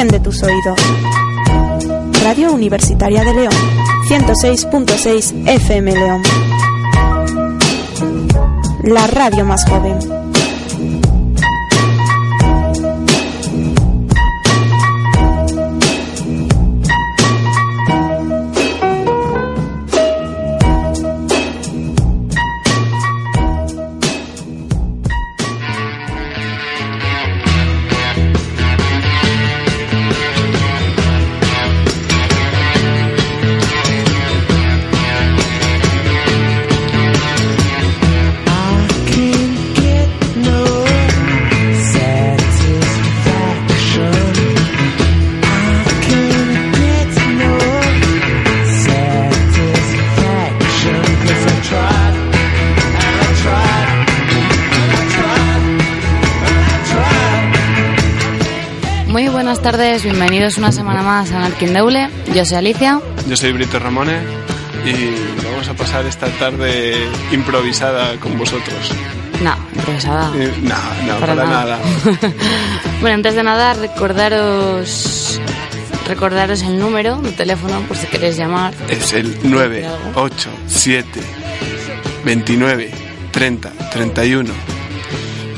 Enciende tus oídos. Radio Universitaria de León, 106.6 FM León. La radio más joven. Bienvenidos una semana más a Deule. Yo soy Alicia. Yo soy Brito Ramone y vamos a pasar esta tarde improvisada con vosotros. No, improvisada. Eh, no, no, para, nada. bueno, antes de nada, recordaros recordaros el número de teléfono por si queréis llamar. Es el 987 29 30 31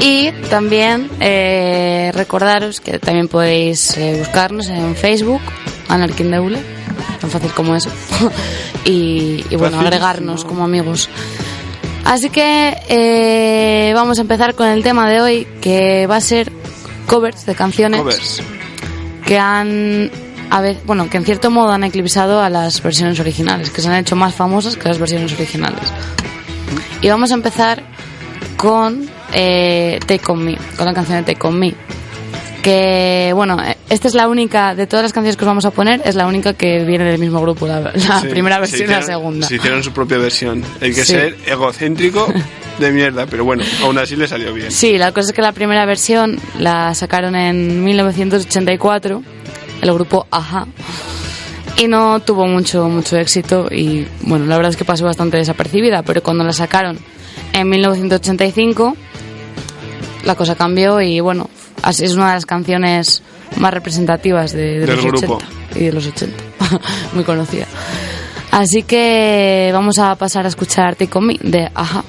y también eh, recordaros que también podéis eh, buscarnos en Facebook, Anarquindeule, tan fácil como eso, y, bueno, agregarnos como amigos. Así que eh, vamos a empezar con el tema de hoy, que va a ser covers de canciones que han, a bueno, que en cierto modo han eclipsado a las versiones originales, que se han hecho más famosas que las versiones originales. Y vamos a empezar con eh, Take On Me, con la canción de Take On Me. Que, bueno, esta es la única, de todas las canciones que os vamos a poner, es la única que viene del mismo grupo, la, primera versión y la segunda. Se hicieron su propia versión. Hay que ser egocéntrico de mierda, pero bueno, aún así le salió bien. Sí, la cosa es que la primera versión la sacaron en 1984, el grupo Aja, y no tuvo mucho, mucho éxito y bueno, la verdad es que pasó bastante desapercibida, pero cuando la sacaron en 1985 la cosa cambió y bueno, es una de las canciones más representativas de, los 80 y de los 80, muy conocida. Así que vamos a pasar a escuchar Take On Me de Aja.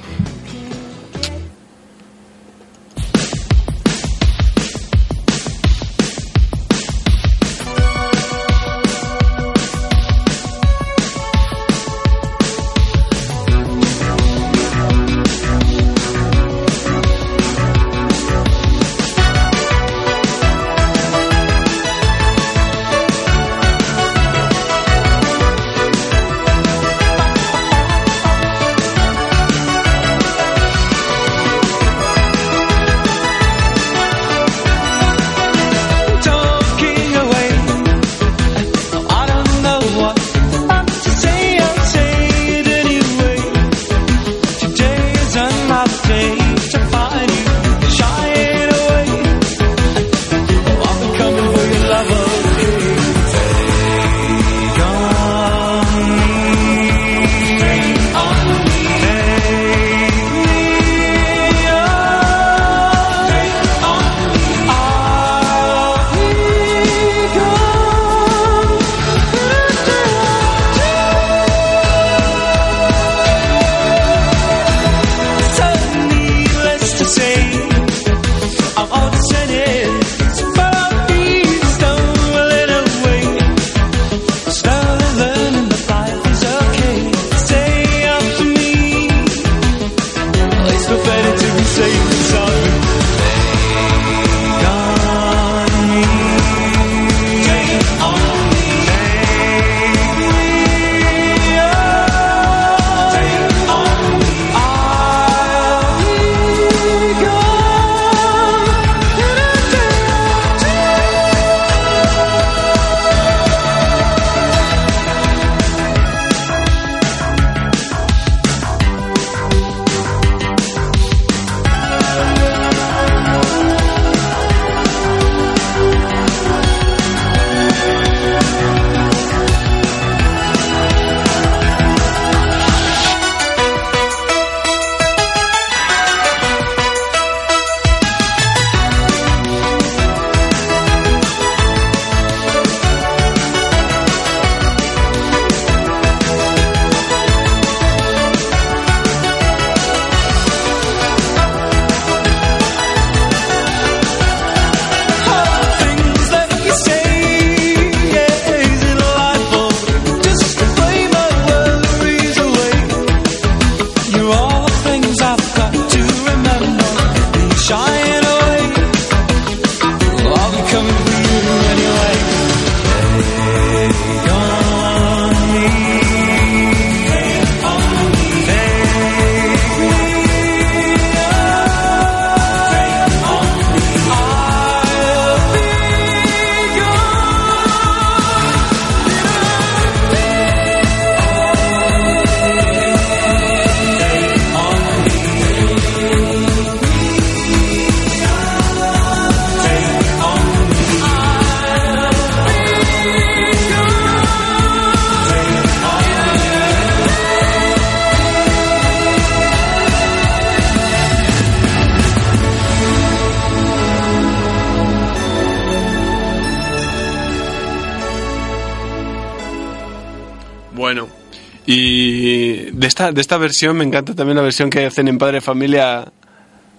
Esta, de esta versión me encanta también la versión que hacen en Padre Familia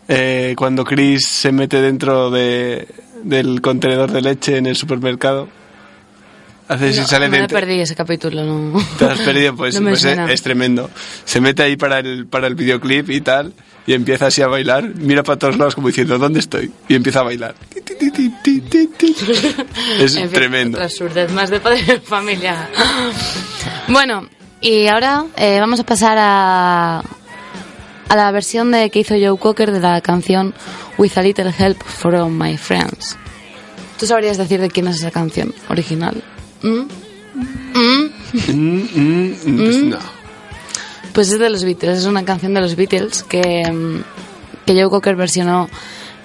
eh, cuando Chris se mete dentro de, del contenedor de leche en el supermercado. Hace si No, sale me dentro. perdí ese capítulo, no. Te has perdido, pues, No pues es, es tremendo. Se mete ahí para el, para el videoclip y tal, y empieza así a bailar, mira para todos lados como diciendo, ¿dónde estoy? Y empieza a bailar. Es En fin, tremendo. otra absurdez más de padre familia. Bueno, y ahora eh, vamos a pasar a, a la versión de que hizo Joe Cocker de la canción With a Little Help from My Friends. ¿Tú sabrías decir de quién es esa canción original? ¿Mm? ¿Mm? Mm, mm, mm, pues no. Pues es de los Beatles, es una canción de los Beatles que, mm, que Joe Cocker versionó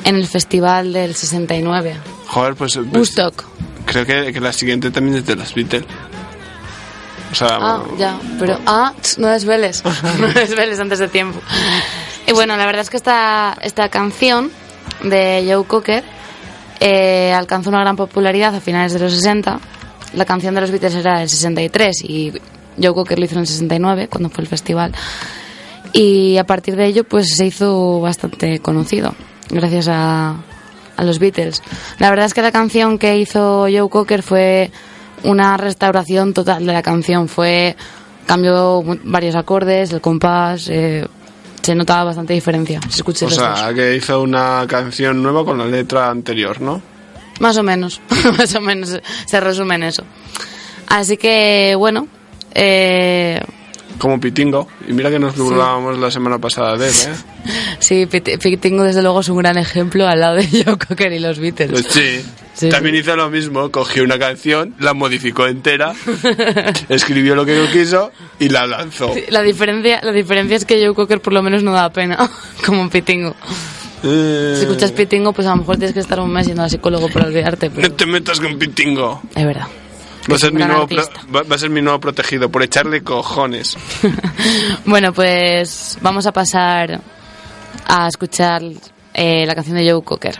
en el festival del 69, Joder, pues, pues Woodstock. creo que, que la siguiente también es de los Beatles. O sea, Ah, ya, pero ah, no desveles, no desveles antes de tiempo. Y bueno, la verdad es que esta, esta canción de Joe Cocker eh, alcanzó una gran popularidad a finales de los 60. La canción de los Beatles era del 63 y Joe Cocker lo hizo en el 69, cuando fue el festival. Y a partir de ello, pues se hizo bastante conocido, gracias a, a los Beatles. La verdad es que la canción que hizo Joe Cocker fue una restauración total de la canción. Fue cambió varios acordes, el compás, eh, se notaba bastante diferencia. Se escucha o dos. sea, que hizo una canción nueva con la letra anterior, ¿no? Más o menos, más o menos se resume en eso. Así que, bueno, eh, Como Pitingo. Y mira que nos burlábamos la semana pasada de él, ¿eh? sí, Pit- Pitingo desde luego es un gran ejemplo al lado de Joe Cocker y los Beatles. Pues sí. Sí, También hizo lo mismo, cogió una canción, la modificó entera, escribió lo que yo quiso y la lanzó. Sí, La diferencia, la diferencia es que Joe Cocker por lo menos no da pena, como Pitingo. Eh, Si escuchas Pitingo, pues a lo mejor tienes que estar un mes yendo al psicólogo para olvidarte, pero No te metas con Pitingo. es verdad. Va a, Es ser un mi gran nuevo pro- artista. va va a ser mi nuevo protegido por echarle cojones. Bueno, pues vamos a pasar a escuchar eh, la canción de Joe Cocker.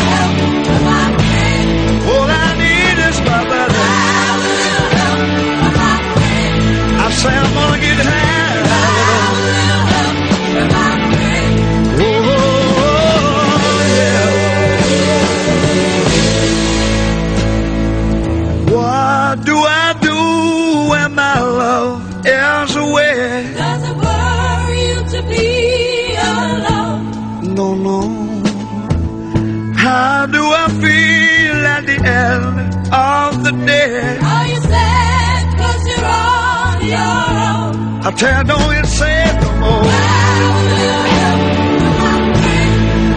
say I'm gonna get high. Oh, yeah. What do I do when my love is away? Does it worry you to be alone? No, no. How do I feel at the end of the day? Oh, I tell you, don't get sad no more.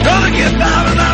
Gonna get down and I'm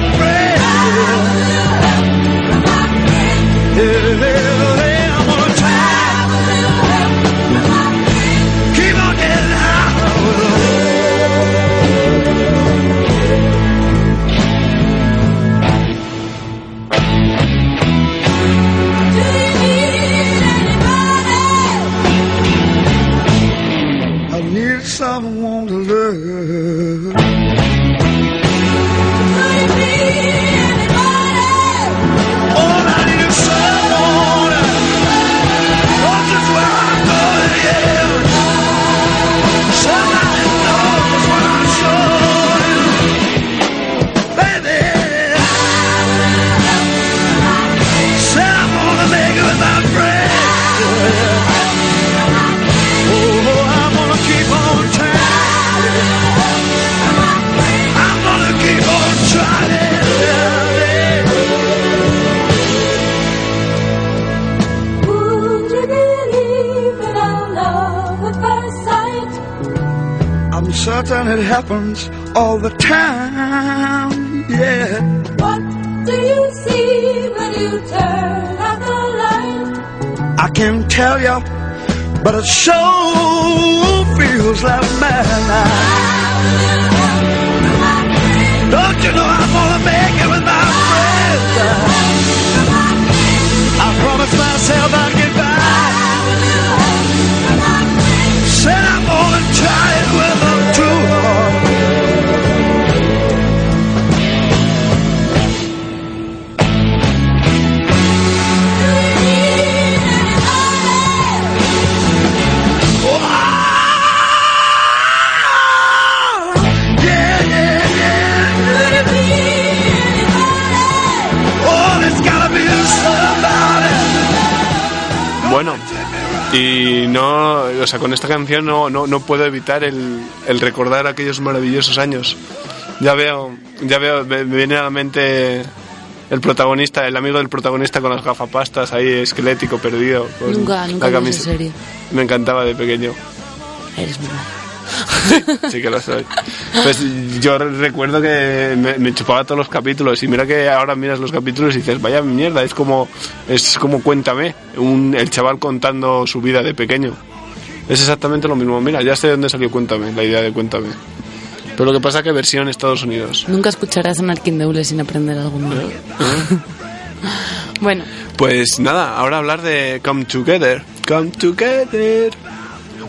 something it happens all the time. Yeah. What do you see when you turn out the light? I can't tell you, but it sure feels like madness. Don't you know I'm gonna make it with my friends? I promised myself I'd get back. Said I'm gonna try y no, o sea, con esta canción no, no, no puedo evitar el, el recordar aquellos maravillosos años. Ya veo, ya veo, me, me viene a la mente el protagonista, el amigo del protagonista con las gafapastas ahí, esquelético, perdido. con Nunca, nunca la camisa. serie. Me encantaba de pequeño. Eres muy malo. Sí que lo soy. Pues yo recuerdo que me, me chupaba todos los capítulos y mira que ahora miras los capítulos y dices, vaya mierda, es como, es como cuéntame, un, el chaval contando su vida de pequeño. Es exactamente lo mismo. Mira, ya sé de dónde salió Cuéntame, la idea de Cuéntame. Pero lo que pasa es que versión Estados Unidos. Nunca escucharás a Narkin Deule sin aprender algo nuevo. bueno, Pues nada, ahora hablar de Come Together. Come Together.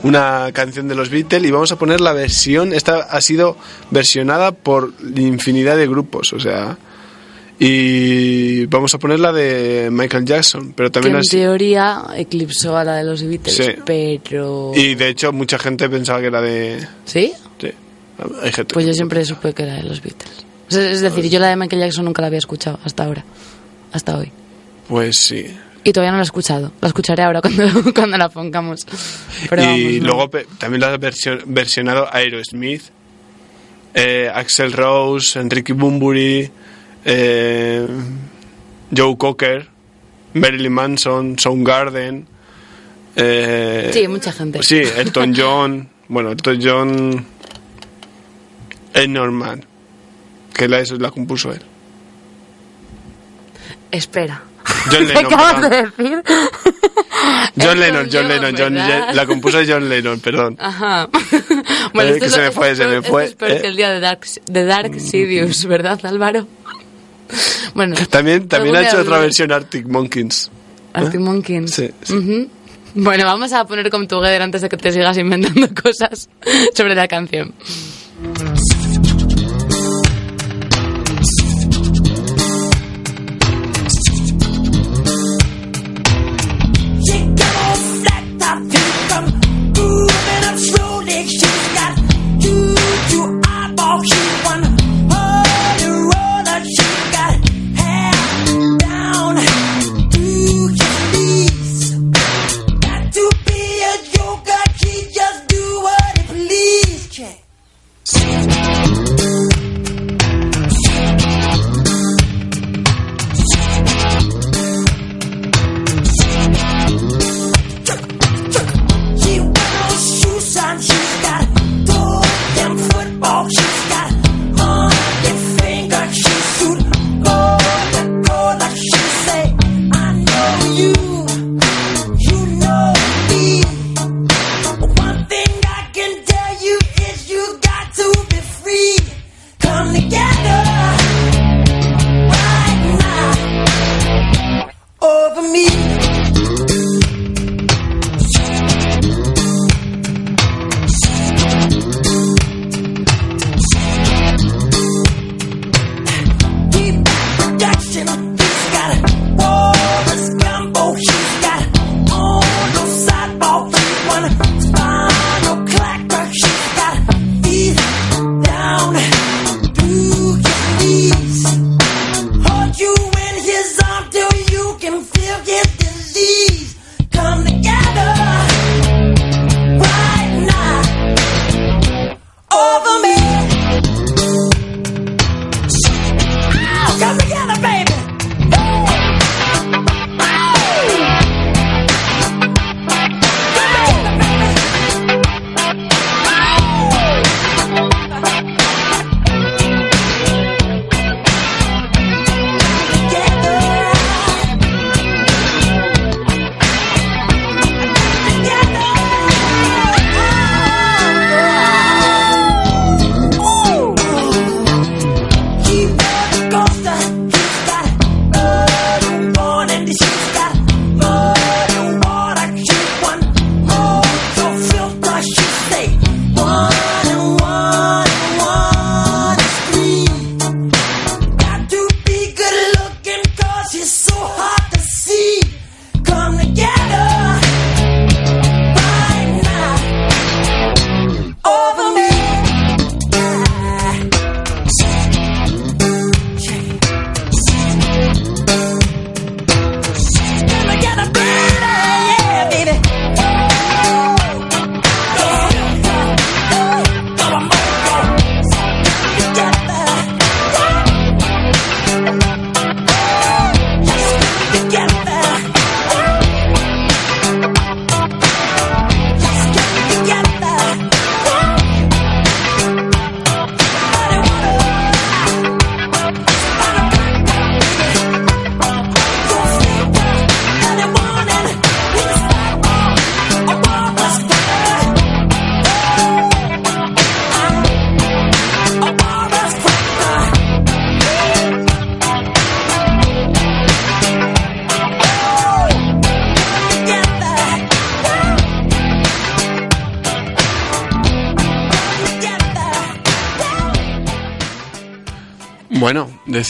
Una canción de los Beatles y vamos a poner la versión. Esta ha sido versionada por infinidad de grupos, o sea. Y vamos a poner la de Michael Jackson, pero que también en así. teoría eclipsó a la de los Beatles, Sí. pero... Y de hecho, mucha gente pensaba que era de. ¿Sí? Sí, hay gente. Pues yo siempre supe que era de los Beatles. Es decir, yo la de Michael Jackson nunca la había escuchado hasta ahora, hasta hoy. Pues sí. Y todavía no la he escuchado. La escucharé ahora cuando, cuando la pongamos. Pero y vamos, no. luego también la ha versionado Aerosmith, eh, Axel Rose, Enrique Bunbury, eh, Joe Cocker, Marilyn Manson, Soundgarden. Eh, Sí, mucha gente. Sí, Elton John. bueno, Elton John. Ed Norman, que la, la compuso él. Espera. John ¿Qué Lennon, acabas perdón. de decir? John Lennon, John Lennon, John- la compuso John Lennon, perdón. Ajá. Eh, esto que es- se me fue, se me fue, esto es peor eh. Mm. que el día de Dark, de Dark Sidious, ¿verdad, Álvaro? Bueno. También, también ha hecho otra versión Arctic Monkeys. Arctic Monkeys. Sí. Bueno, vamos a poner Come Together antes de que te sigas inventando cosas sobre la canción.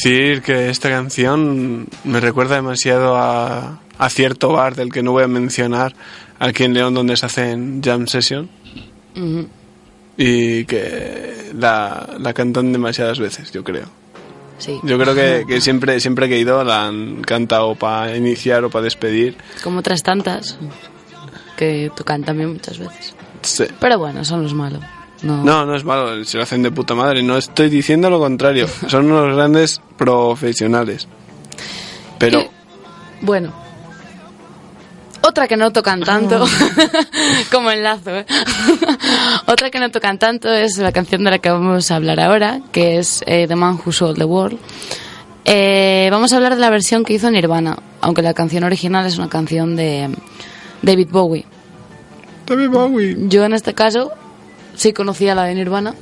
Decir que esta canción me recuerda demasiado a, a cierto bar del que no voy a mencionar aquí en León donde se hacen jam session Ujú. y que la, la cantan demasiadas veces, yo creo. Sí. Yo creo que, que siempre, siempre que he ido la han cantado para iniciar o para despedir. Como otras tantas que tocan también muchas veces. Sí. Pero bueno, son los malos. No. No, no es malo, se lo hacen de puta madre. No estoy diciendo lo contrario. Son unos grandes profesionales. Pero Que- bueno. Otra que no tocan tanto, como enlazo, ¿eh? Otra que no tocan tanto es la canción de la que vamos a hablar ahora, que es eh, The Man Who Sold the World. Eh, vamos a hablar de la versión que hizo Nirvana, aunque la canción original es una canción de David Bowie. David Bowie. Yo en este caso sí conocía la de Nirvana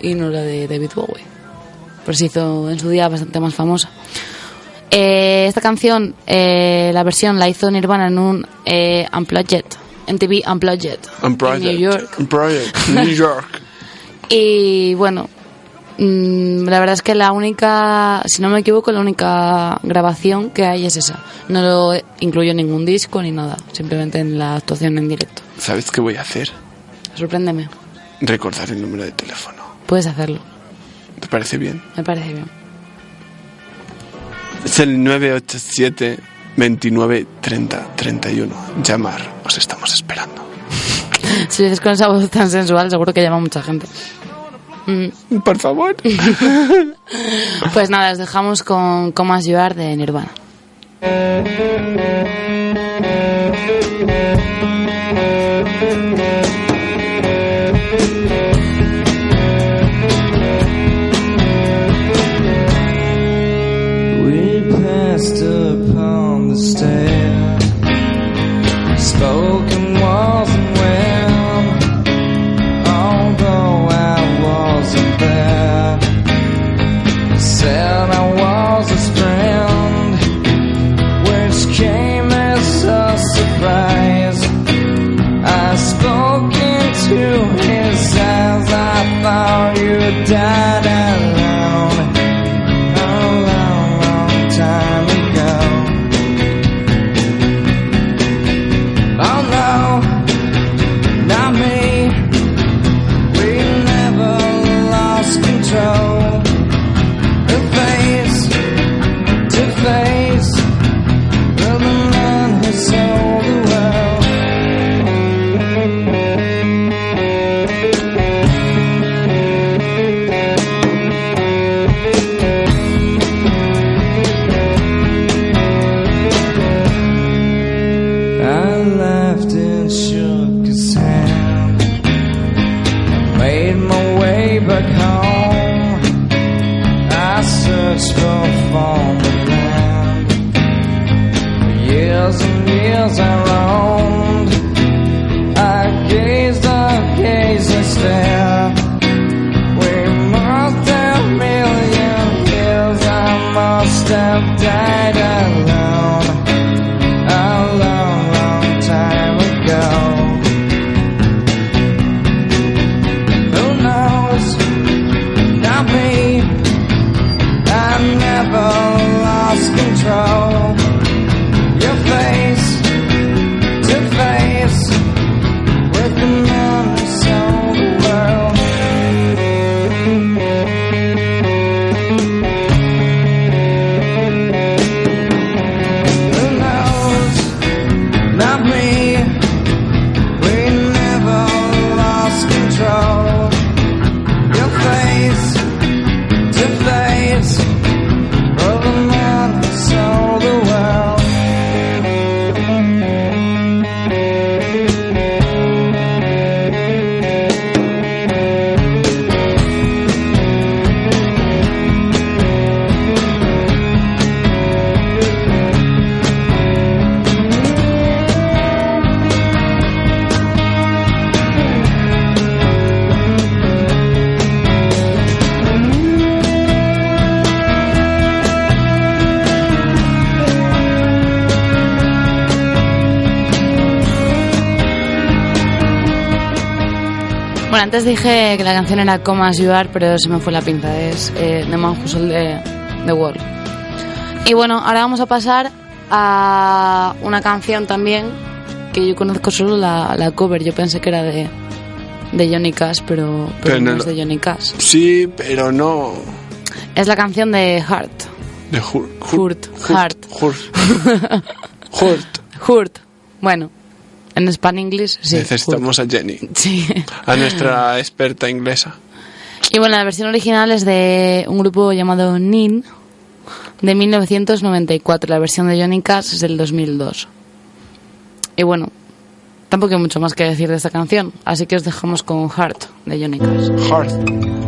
y no la de David Bowie. Pues se hizo en su día bastante más famosa. Eh, esta canción, eh, la versión la hizo Nirvana en un eh, Unplugged, MTV Unplugged, On en. New York. Project. New York. Y bueno, mm, la verdad es que la única, si no me equivoco, la única grabación que hay es esa. No lo incluyo en ningún disco ni nada, simplemente en la actuación en directo. ¿Sabes qué voy a hacer? Sorpréndeme, Recordar el número de teléfono. puedes hacerlo, ¿Te parece bien? me parece bien. Es el 987 29 30 31. Llamar. Os estamos esperando. Si dices con esa voz tan sensual, seguro que llama mucha gente. Mm, Por favor. Pues nada, os dejamos con Come As You Are de Nirvana. Antes dije que la canción era Come As You Are, pero se me fue la pinza. Es eh, The Man Who Sold the, The Wall. Y bueno, ahora vamos a pasar a una canción también que yo conozco solo la, la cover. Yo pensé que era de, de Johnny Cash, pero, pero Pero no es de Johnny Cash. Sí, pero no. Es la canción de Heart. De Hurt. Hurt. Heart. Hurt. Hurt. Hurt. Bueno, en Span English sí. Necesitamos a Jenny. Sí. a nuestra experta inglesa. Y bueno, la versión original es de un grupo llamado Nin de 1994. La versión de Johnny Cash es del 2002. Y bueno, tampoco hay mucho más que decir de esta canción, así que os dejamos con Heart de Johnny Cash. Heart.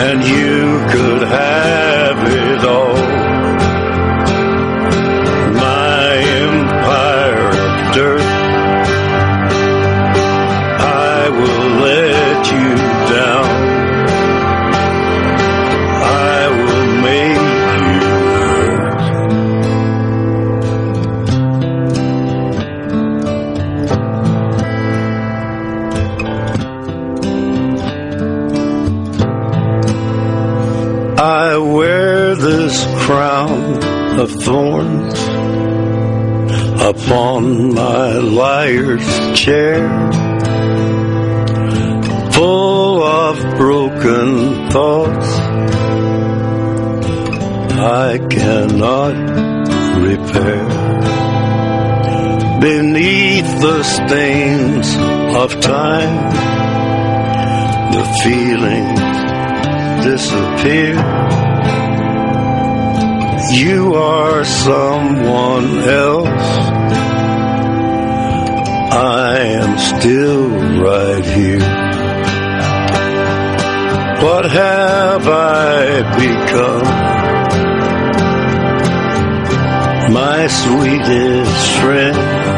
And you could have the stains of time, the feelings disappear. You are someone else. I am still right here. What have I become? My sweetest friend.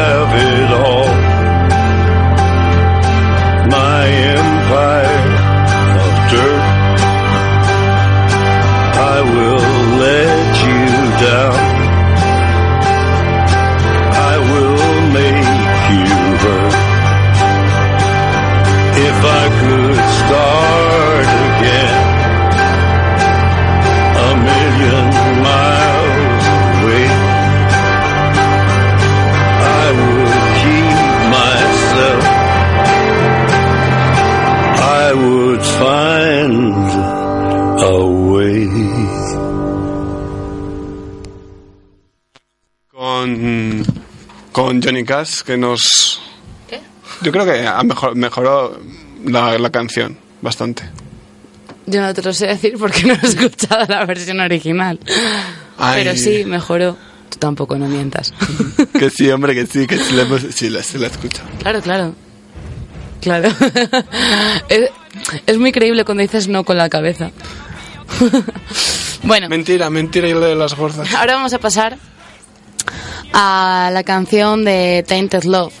que nos. ¿Qué? Yo creo que ha mejor, mejoró la, la canción bastante. Yo no te lo sé decir porque no he escuchado la versión original. Ay. Pero sí, mejoró. Tú tampoco no mientas. Que sí, hombre, que sí, que sí la, sí, la, sí la escucho. Claro, claro. Claro. es, es muy creíble cuando dices no con la cabeza. bueno, Mentira, mentira y lo de las gorzas. ahora vamos a pasar a la canción de Tainted Love.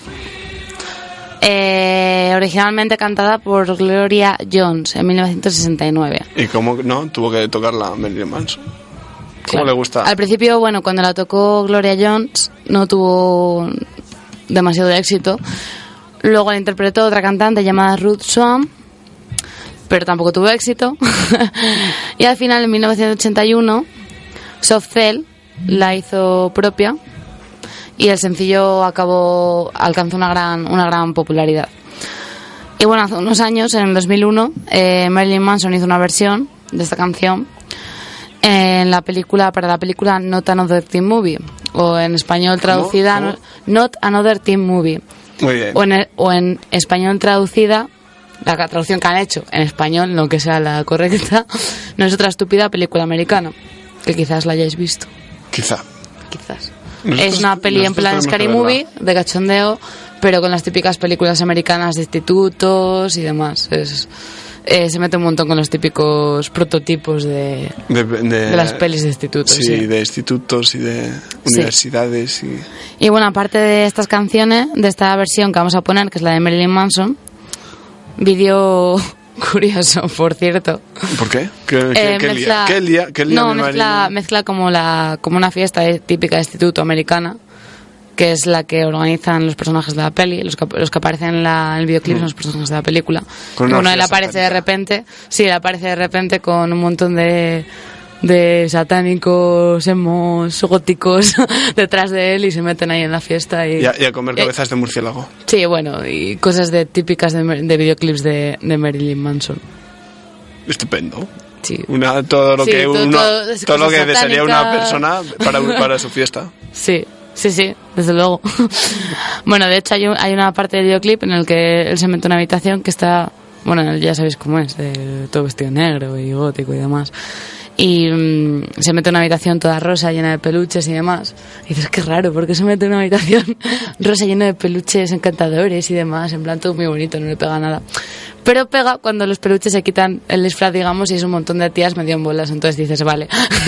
Eh, originalmente cantada por Gloria Jones en 1969. ¿Y cómo no? Tuvo que tocar la Marilyn Manson. ¿Cómo Claro. le gusta? Al principio, bueno, cuando la tocó Gloria Jones no tuvo demasiado éxito. Luego la interpretó otra cantante llamada Ruth Swan, pero tampoco tuvo éxito. y al final, en 1981, Soft Cell la hizo propia y el sencillo acabó alcanzó una gran una gran popularidad. Y bueno, hace unos años, en el 2001, eh, Marilyn Manson hizo una versión de esta canción en la película para la película Not Another Teen Movie o en español traducida Not Another Teen Movie Muy bien. o en, o en español traducida la traducción que han hecho en español no que sea la correcta no es otra estúpida película americana que quizás la hayáis visto Quizá. quizás Nosotros- es una peli en plan Scary. Movie de cachondeo pero con las típicas películas americanas de institutos y demás es, eh, se mete un montón con los típicos prototipos de, De, de- de las pelis de institutos Sí, sí. de institutos y de Sí. universidades. Y... Y bueno, aparte de estas canciones, de esta versión que vamos a poner, que es la de Marilyn Manson, vídeo curioso, por cierto. ¿Por qué? ¿Qué, qué- Eh, qué lía? ¿Qué lía? ¿Qué lía no, mezcla, mezcla como, la, como una fiesta típica de instituto americana, que es la que organizan los personajes de la peli, los que, los que aparecen en, la, en el videoclip son los personajes de la película. Mm. Con Y bueno, él aparece de repente, sí, él aparece de repente con un montón de de satánicos, hemos, góticos detrás de él y se meten ahí en la fiesta y, Y a, y a comer Eh, cabezas de murciélago. Sí, bueno, y cosas de típicas de, de videoclips de, de Marilyn Manson. Estupendo. Sí. Una, todo lo Sí, que todo- lo que desearía una persona para, para su fiesta. Sí, sí, sí, desde luego. bueno, de hecho hay, un- hay una parte del videoclip en el que él se mete en una habitación que está, bueno, ya sabéis cómo es, de todo vestido negro y gótico y demás. Y mm, se mete en una habitación toda rosa, llena de peluches y demás. Y dices, qué raro, ¿por qué se mete en una habitación rosa llena de peluches encantadores y demás? En plan, todo muy bonito, no le pega nada. Pero pega cuando los peluches se quitan el disfraz, digamos, y es un montón de tías medio en bolas. Entonces dices, vale,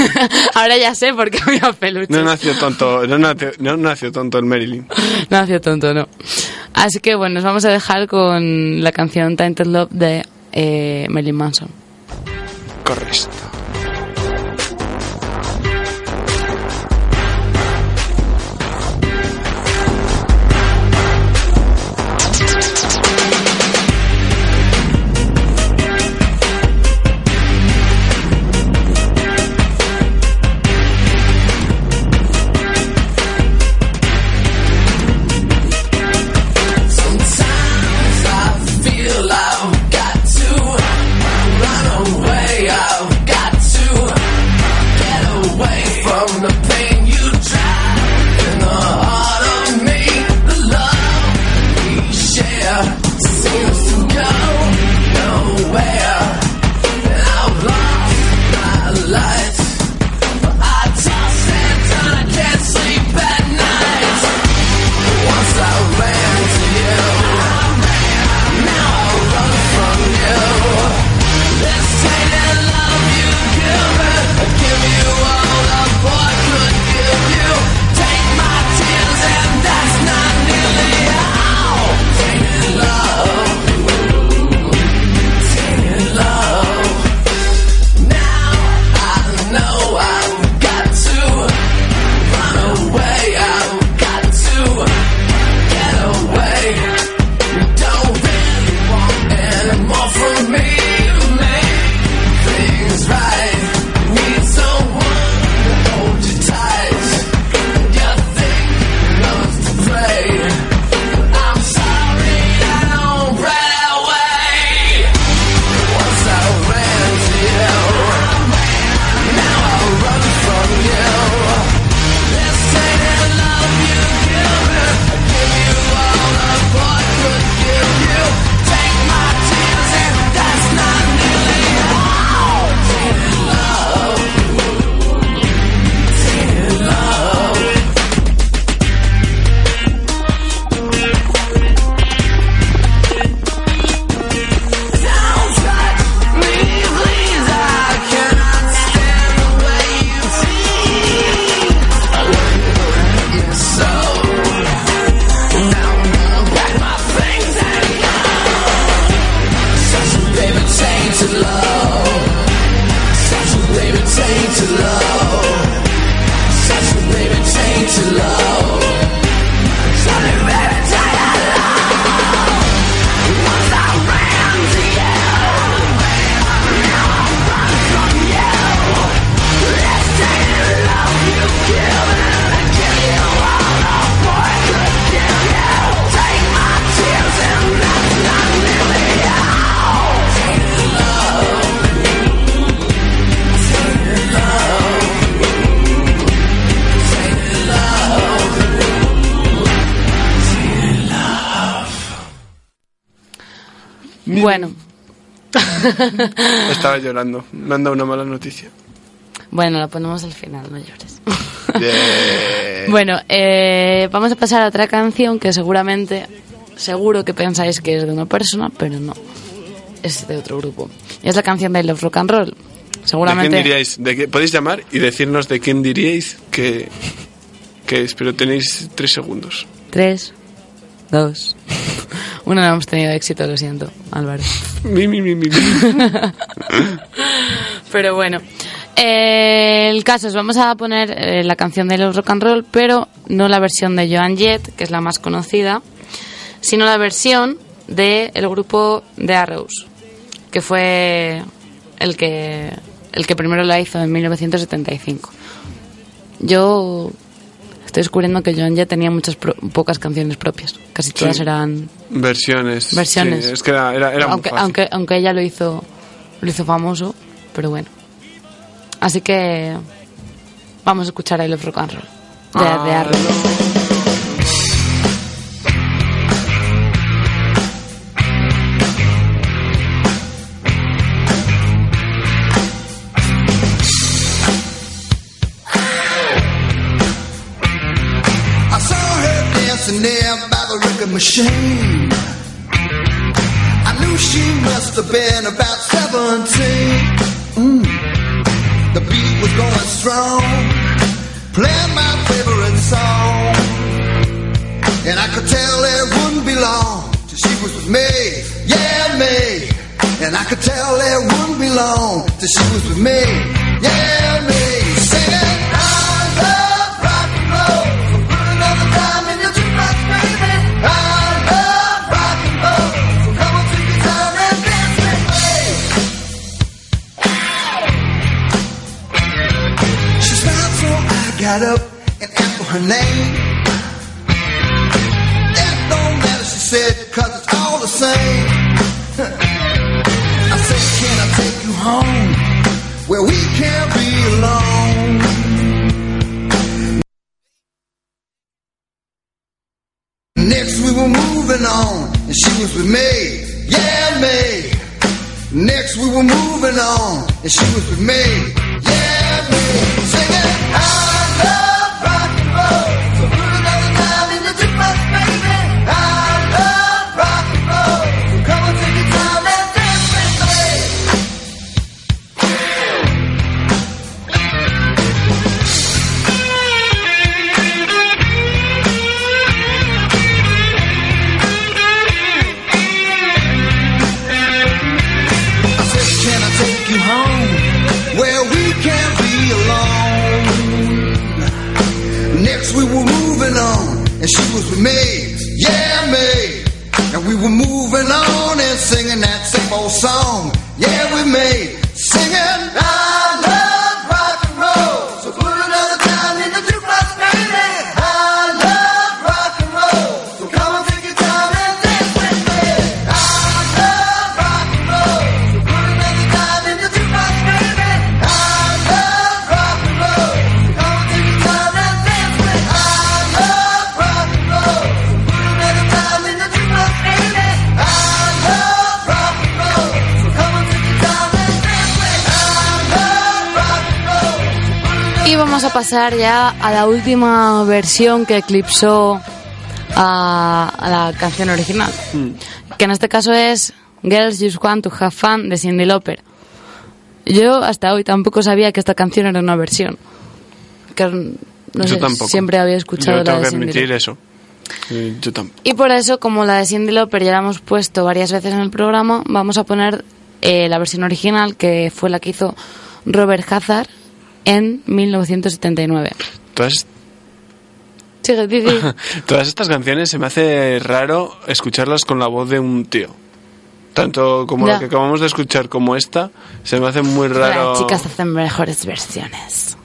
ahora ya sé por qué había peluches. No nació tonto, no nació, no nació tonto el Marilyn. No hacía tonto, no. Así que bueno, nos vamos a dejar con la canción Tainted Love de eh, Marilyn Manson. Correcto. for me. Bueno. Estaba llorando. Me han dado una mala noticia. Bueno, la ponemos al final, no llores. Yeah. Bueno, eh, vamos a pasar a otra canción que seguramente, seguro que pensáis que es de una persona, pero no. Es de otro grupo. Y es la canción de Love Rock and Roll. ¿De quién Seguramente. diríais? ¿De qué? Podéis llamar y decirnos de quién diríais que, que es, pero tenéis tres segundos. Tres, dos. Uno no hemos tenido éxito, lo siento, Álvaro. Mi, mi, mi, mi. Pero bueno, eh, el caso es, vamos a poner eh, la canción de los rock and roll, pero no la versión de Joan Jett, que es la más conocida, sino la versión del el grupo The Arrows, que fue el que, el que primero la hizo en 1975. Yo estoy descubriendo que Joan Jett tenía muchas pro- pocas canciones propias, casi todas Sí. eran Versiones. Versiones. Sí, es que era, era, era muy aunque, fácil. aunque, aunque ella lo hizo, lo hizo famoso, pero bueno. Así que vamos a escuchar I Love Rock and Roll de, Ah, de Arrow. Machine. I knew she must have been about 17. Mm. The beat was going strong, playing my favorite song. And I could tell it wouldn't be long till she was with me, yeah, me. And I could tell it wouldn't be long till she was with me, yeah, me. I got up and asked for her name. It don't matter, she said, cause it's all the same. I said, can I take you home where we can't be alone? Next we were moving on, and she was with me, yeah, me. Next we were moving on, and she was with me, vamos a pasar ya a la última versión que eclipsó a, a la canción original. Que en este caso es Girls Just Want to Have Fun de Cindy Lauper. Yo hasta hoy tampoco sabía que esta canción era una versión. Que, no Yo sé, tampoco. siempre había escuchado Yo la de que admitir eso. Eh, Yo tampoco. Y por eso, como la de Cindy Lauper ya la hemos puesto varias veces en el programa, vamos a poner eh, la versión original, que fue la que hizo Robert Hazard en 1979. Todas, Sigue, di, di. todas estas canciones se me hace raro escucharlas con la voz de un tío. Tanto como la que acabamos de escuchar como esta, se me hace muy raro. Las chicas hacen mejores versiones.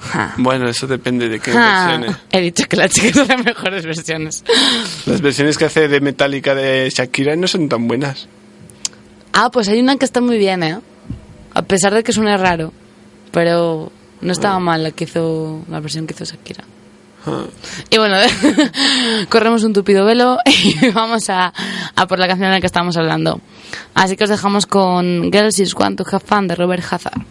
Ja. Bueno, eso depende de qué Ja. versiones. He dicho que las chicas hacen mejores versiones. Las versiones que hace de Metallica de Shakira no son tan buenas. Ah, pues hay una que está muy bien, ¿eh? A pesar de que suene raro. Pero no estaba mal la que hizo la versión que hizo Shakira. Y bueno, corremos un tupido velo y vamos a, a por la canción de la que estamos hablando. Así que os dejamos con Girls Is Want to Have Fun de Robert Hazard.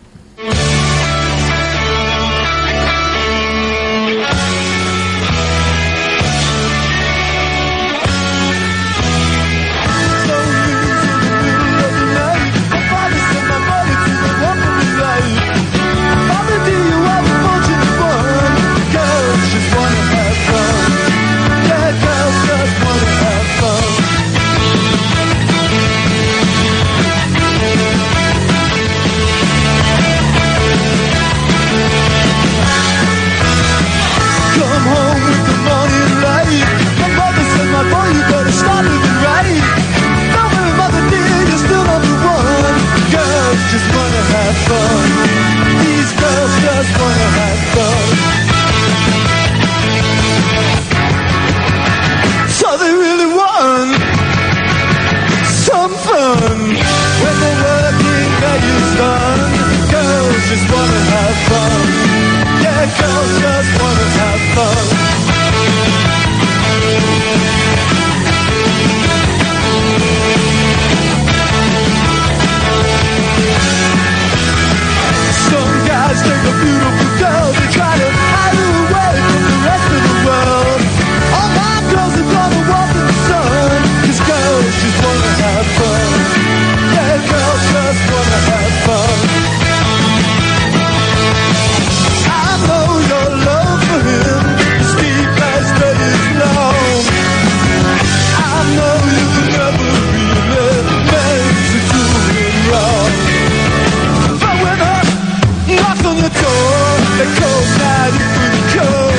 the cold, the cold night, it's pretty cold.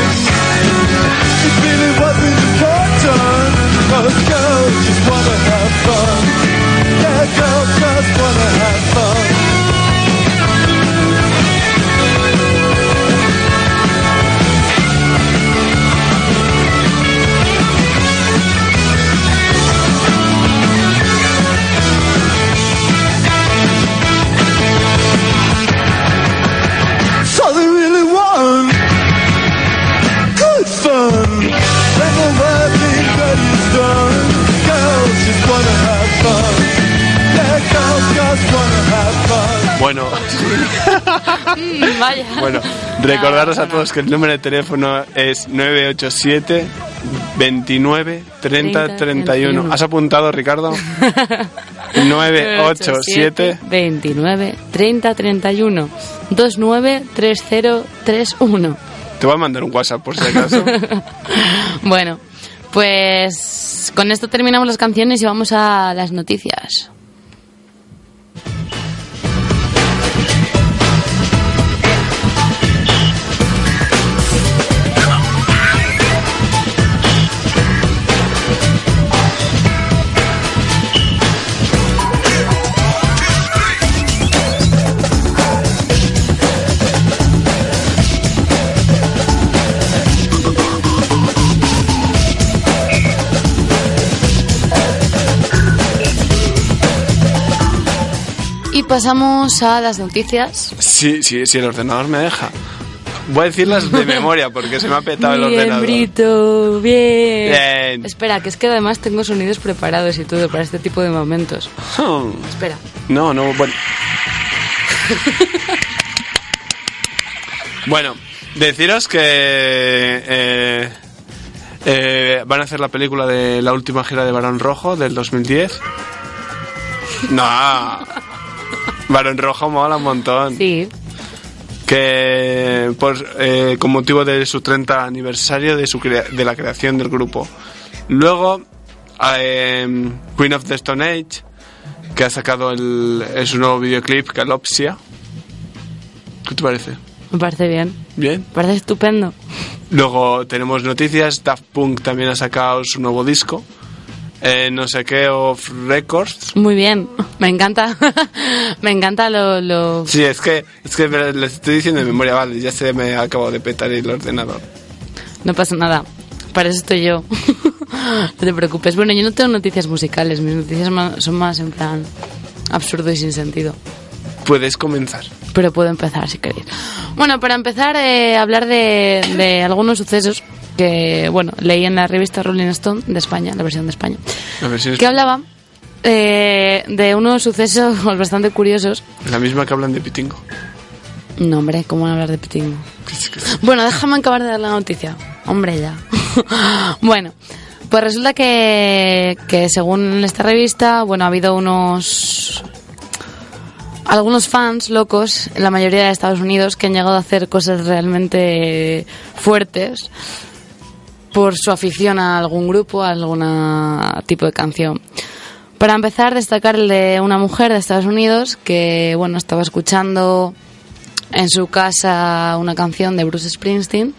It really wasn't important. I was cold, just wanna have fun. Vaya. bueno, recordaros a todos que el número de teléfono es 987 29 30 31. ¿Has apuntado, Ricardo? 987 29 30 31 29 3031. Te voy a mandar un WhatsApp por si acaso. Bueno, pues con esto terminamos las canciones y vamos a las noticias. Pasamos a las noticias. Sí, sí, sí, el ordenador me deja. Voy a decirlas de memoria porque se me ha petado el bien, ordenador. Brito, bien. Bien. Espera, que es que además tengo sonidos preparados y todo para este tipo de momentos. Hmm. Espera. No, no, bueno. bueno, deciros que eh, eh, van a hacer la película de la última gira de Barón Rojo del 2010. No, Barón Rojo mola un montón. Sí. Que por, eh, con motivo de su 30 aniversario de, su crea- de la creación del grupo. Luego, eh, Queen of the Stone Age, que ha sacado el, es su nuevo videoclip, Calopsia. ¿Qué te parece? Me parece bien. Bien. Me parece estupendo. Luego tenemos noticias, Daft Punk también ha sacado su nuevo disco. Eh, no sé qué, of Records. Muy bien. Me encanta. Me encanta lo, lo... Sí, es que, es que les estoy diciendo de memoria, vale, ya se me ha acabado de petar el ordenador. No pasa nada. Para eso estoy yo. no te preocupes. Bueno, yo no tengo noticias musicales. Mis noticias son más en plan absurdo y sin sentido. Puedes comenzar. Pero puedo empezar si queréis. Bueno, para empezar, eh, hablar de, de algunos sucesos que, bueno, leí en la revista Rolling Stone de España, la versión de España, si es que hablaba eh, de unos sucesos bastante curiosos. la misma que hablan de Pitingo. No, hombre, ¿cómo van a hablar de Pitingo? Bueno, déjame acabar de dar la noticia. Hombre, ya. bueno, pues resulta que, que según esta revista, bueno, ha habido unos... Algunos fans locos, en la mayoría de Estados Unidos, que han llegado a hacer cosas realmente fuertes por su afición a algún grupo, a algún tipo de canción. Para empezar, destacar el de una mujer de Estados Unidos que, bueno, estaba escuchando en su casa una canción de Bruce Springsteen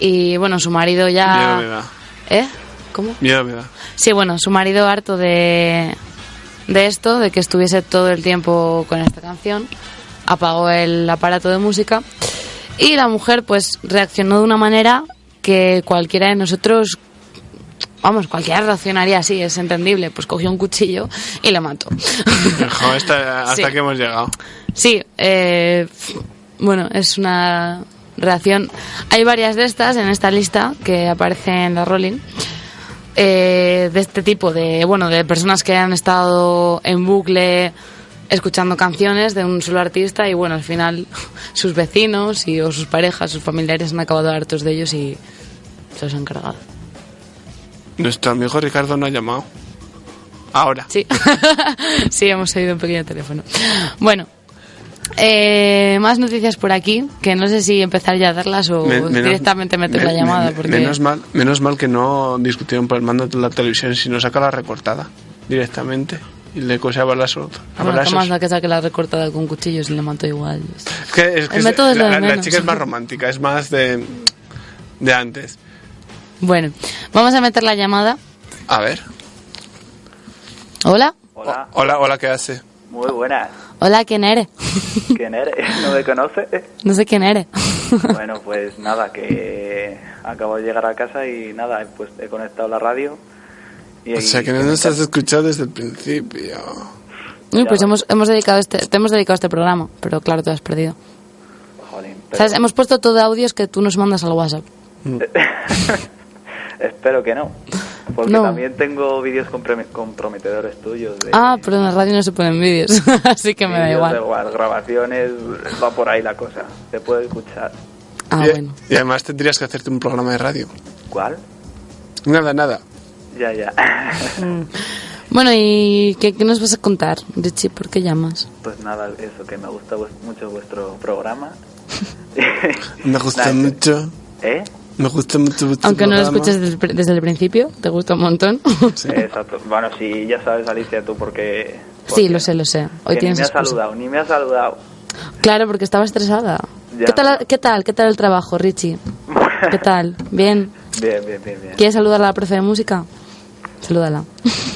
y, bueno, su marido Miedo ya... me da. ¿Eh? ¿Cómo? Miedo me da. Sí, bueno, su marido harto de, de esto, de que estuviese todo el tiempo con esta canción, apagó el aparato de música y la mujer pues reaccionó de una manera que cualquiera de nosotros, vamos, cualquiera reaccionaría así, es entendible, pues cogió un cuchillo y le mató. Hasta, hasta Sí. que hemos llegado. Sí, eh, bueno, es una reacción. Hay varias de estas en esta lista que aparecen en la Rolling. eh, de este tipo de bueno de personas que han estado en bucle escuchando canciones de un solo artista y bueno al final sus vecinos y o sus parejas sus familiares han acabado hartos de ellos y se los han cargado Nuestro amigo Ricardo no ha llamado. Ahora. Sí, sí, hemos oído un pequeño teléfono. Bueno, eh, más noticias por aquí, que no sé si empezar ya a darlas o menos- directamente meter me- la llamada. porque... menos, mal, menos mal que no discutieron por el mando de la televisión, sino saca la recortada directamente y le cose a balazos. A Bueno, ¿qué balazos. más da que saque la recortada con cuchillos y le mató igual? Es que, es que El método es lo la, de la- la menos. chica es más romántica, es más de, de antes. Bueno, vamos a meter la llamada. A ver. Hola, Hola, Hola, hola, ¿qué hace? muy buenas. hola, ¿quién eres? ¿Quién eres? ¿No me conoces? No sé quién eres. Bueno, pues nada, que acabo de llegar a casa y nada, pues he conectado la radio. Y O sea, que no nos has escuchado desde el principio. Uy, pues hemos, hemos dedicado este, te hemos dedicado este programa, pero claro, te has perdido. Jolín, ¿Sabes? Hemos puesto todo de audios que tú nos mandas al WhatsApp. Espero que no. Porque No. también tengo vídeos comprom- comprometedores tuyos. De Ah, pero en la radio no se ponen vídeos, así que me da igual. igual, grabaciones, va por ahí la cosa. Se puede escuchar. Ah, y, bueno. y además tendrías que hacerte un programa de radio. ¿Cuál? Nada, nada. Ya, ya. Bueno, ¿y qué, qué nos vas a contar, Richie? ¿Por qué llamas? Pues nada, eso, que me gusta mucho vuestro programa. Me gusta Nada, mucho. ¿Eh? Me gusta mucho vuestro Aunque no lo programa. escuches desde el, pr- desde el principio, te gusta un montón. Exacto. Bueno, sí, ya sabes, Alicia, tú porque... sí, lo sé, lo sé. Hoy que tienes ni me has saludado, ni me has saludado. Claro, porque estaba estresada. Ya. ¿Qué tal, ¿Qué tal? ¿Qué tal el trabajo, Richie? ¿Qué tal? ¿Bien? Bien, bien, bien, bien. ¿Quieres saludar a la profe de música? Salúdala.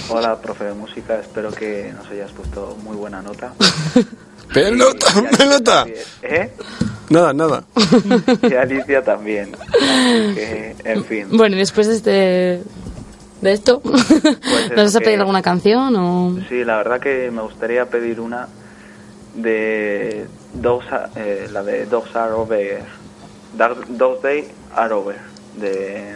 Hola, profe de música, espero que nos hayas puesto muy buena nota. ¡Pelota! ¡Pelota! ¿Eh? Nada, nada. Y Alicia también. Que, en fin. Bueno, y después de este... ¿De esto? ¿Nos eso vas a que- pedir alguna canción o...? Sí, la verdad que me gustaría pedir una de Dogs, eh, la de Dogs Are Over. Dark- Dogs Day Are Over de,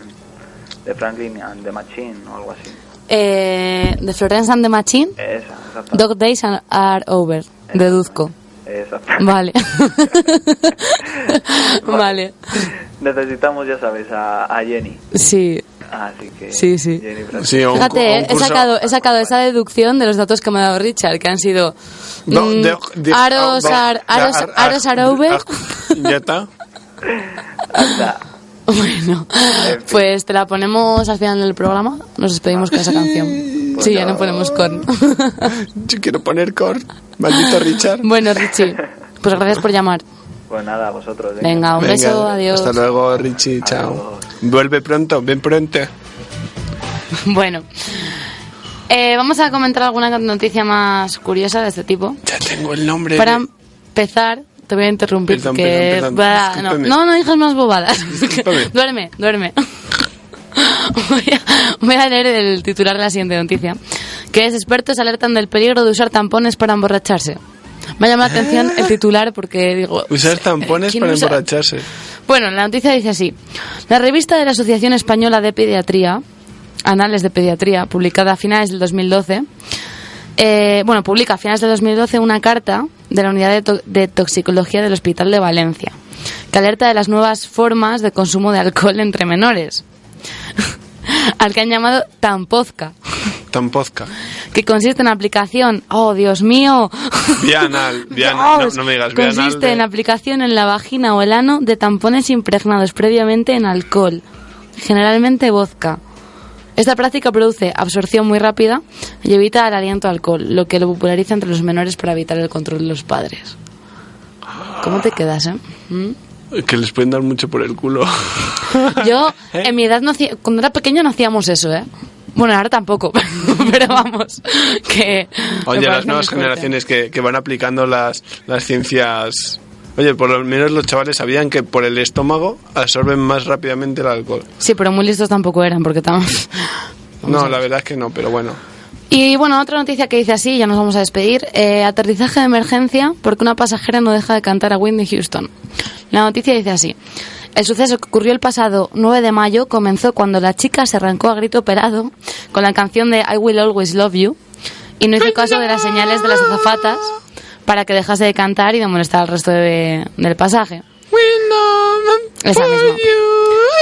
de Franklin and the Machine o algo así. Eh, de Florence and the Machine, Esa, exacto. Dog Days are- are Over, deduzco. Exacto. Vale. vale. Necesitamos, ya sabes, a, a Jenny. Sí. Así que. Sí, sí. Jenny. Sí, un, Fíjate, eh, he, sacado, he sacado esa deducción de los datos que me ha dado Richard, que han sido Do- mm, de- de- aros, ar- over. Ya está. Bueno, pues te la ponemos al final del programa. Nos despedimos con esa canción. Sí, ya no ponemos con. Yo quiero poner core. Maldito Richard. bueno, Richie, pues gracias por llamar. Pues nada, a vosotros. Venga, un Venga, beso, adiós. Hasta luego, Richie. Chao. Vuelve pronto, ven pronto. Bueno, eh, vamos a comentar alguna noticia más curiosa de este tipo. Ya tengo el nombre. Para de- empezar, te voy a interrumpir Perdón, porque perdón, perdón, no, no, no digas más bobadas. Duerme, duerme. voy, a, voy a leer el titular de la siguiente noticia, que es expertos alertan del peligro de usar tampones para emborracharse. Me llama la atención el titular porque digo... Usar tampones ¿quién para usa- emborracharse. Bueno, la noticia dice así. La revista de la Asociación Española de Pediatría, Anales de Pediatría, publicada a finales del 2012, eh, bueno, publica a finales del 2012 una carta de la Unidad de, To- de Toxicología del Hospital de Valencia, que alerta de las nuevas formas de consumo de alcohol entre menores, al que han llamado tampozca, Tampozca. que consiste en aplicación, oh Dios mío, Bianal. Bianal. No, me digas bianal. consiste de- en aplicación en la vagina o el ano de tampones impregnados previamente en alcohol, generalmente vodka. Esta práctica produce absorción muy rápida y evita el aliento a alcohol, lo que lo populariza entre los menores para evitar el control de los padres. ¿Cómo te quedas, eh? ¿Mm? Que les pueden dar mucho por el culo. Yo, en mi edad, no cuando era pequeño no hacíamos eso, ¿eh? Bueno, ahora tampoco, pero vamos, que... Oye, las nuevas generaciones que, que van aplicando las, las ciencias... Oye, por lo menos los chavales sabían que por el estómago absorben más rápidamente el alcohol. Sí, pero muy listos tampoco eran, porque tam- No, la verdad es que no, pero bueno. Y bueno, otra noticia que dice así, ya nos vamos a despedir. Eh, aterrizaje de emergencia porque una pasajera no deja de cantar a Whitney Houston. La noticia dice así. El suceso que ocurrió el pasado 9 de mayo comenzó cuando la chica se arrancó a grito operado con la canción de I Will Always Love You y no hizo caso de las señales de las azafatas para que dejase de cantar y de molestar al resto de- del pasaje. Esa misma.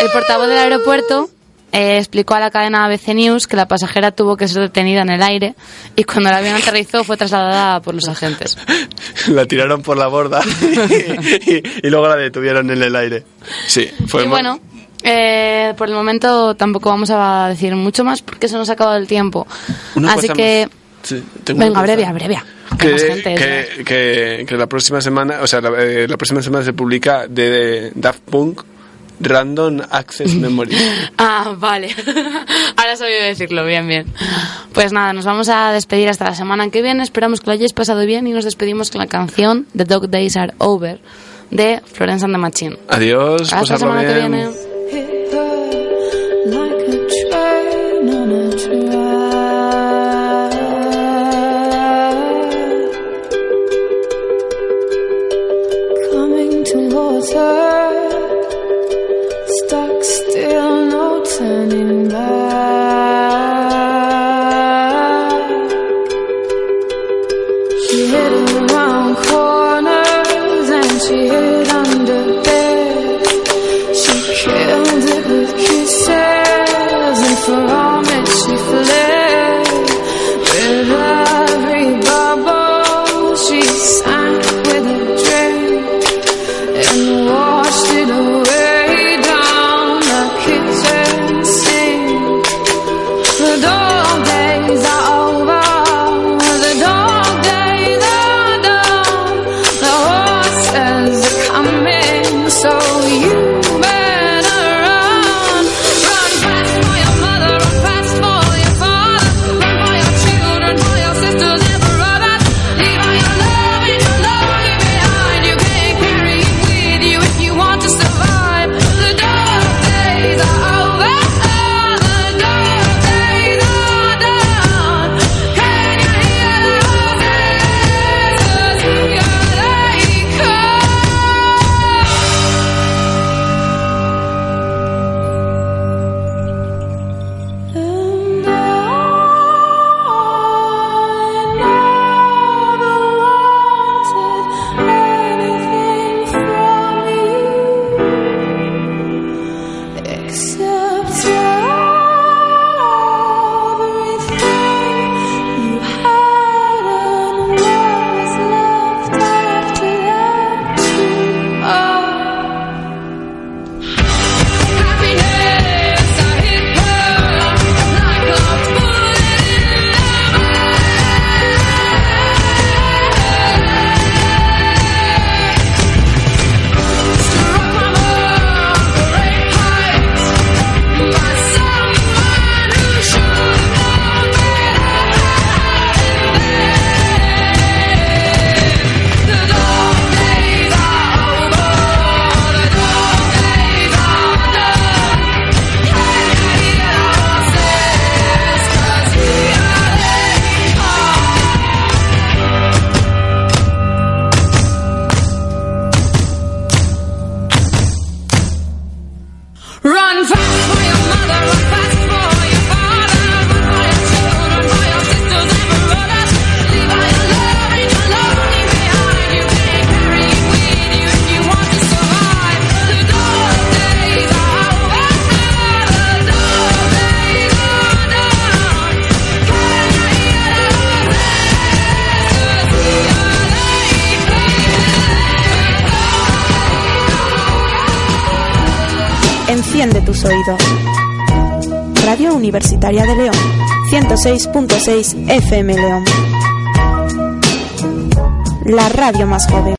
El portavoz del aeropuerto eh, explicó a la cadena ABC News que la pasajera tuvo que ser detenida en el aire y cuando el avión aterrizó fue trasladada por los agentes. La tiraron por la borda y, y- y luego la detuvieron en el aire. Sí, fue y bueno, eh, por el momento tampoco vamos a decir mucho más porque se nos ha acabado el tiempo. Una Así que, más. Sí, tengo venga, brevia, brevia. Que Que, gente que, que- que la próxima semana, o sea, la, eh, la próxima semana se publica de Daft Punk Random Access Memory. Ah, vale. Ahora has oído decirlo, bien, bien. Pues nada, nos vamos a despedir hasta la semana que viene. Esperamos que lo hayáis pasado bien y nos despedimos con la canción The Dog Days Are Over de Florence and the Machine. Adiós, Hasta la semana que bien. viene. Universitaria de León, 106.6 FM León. La radio más joven.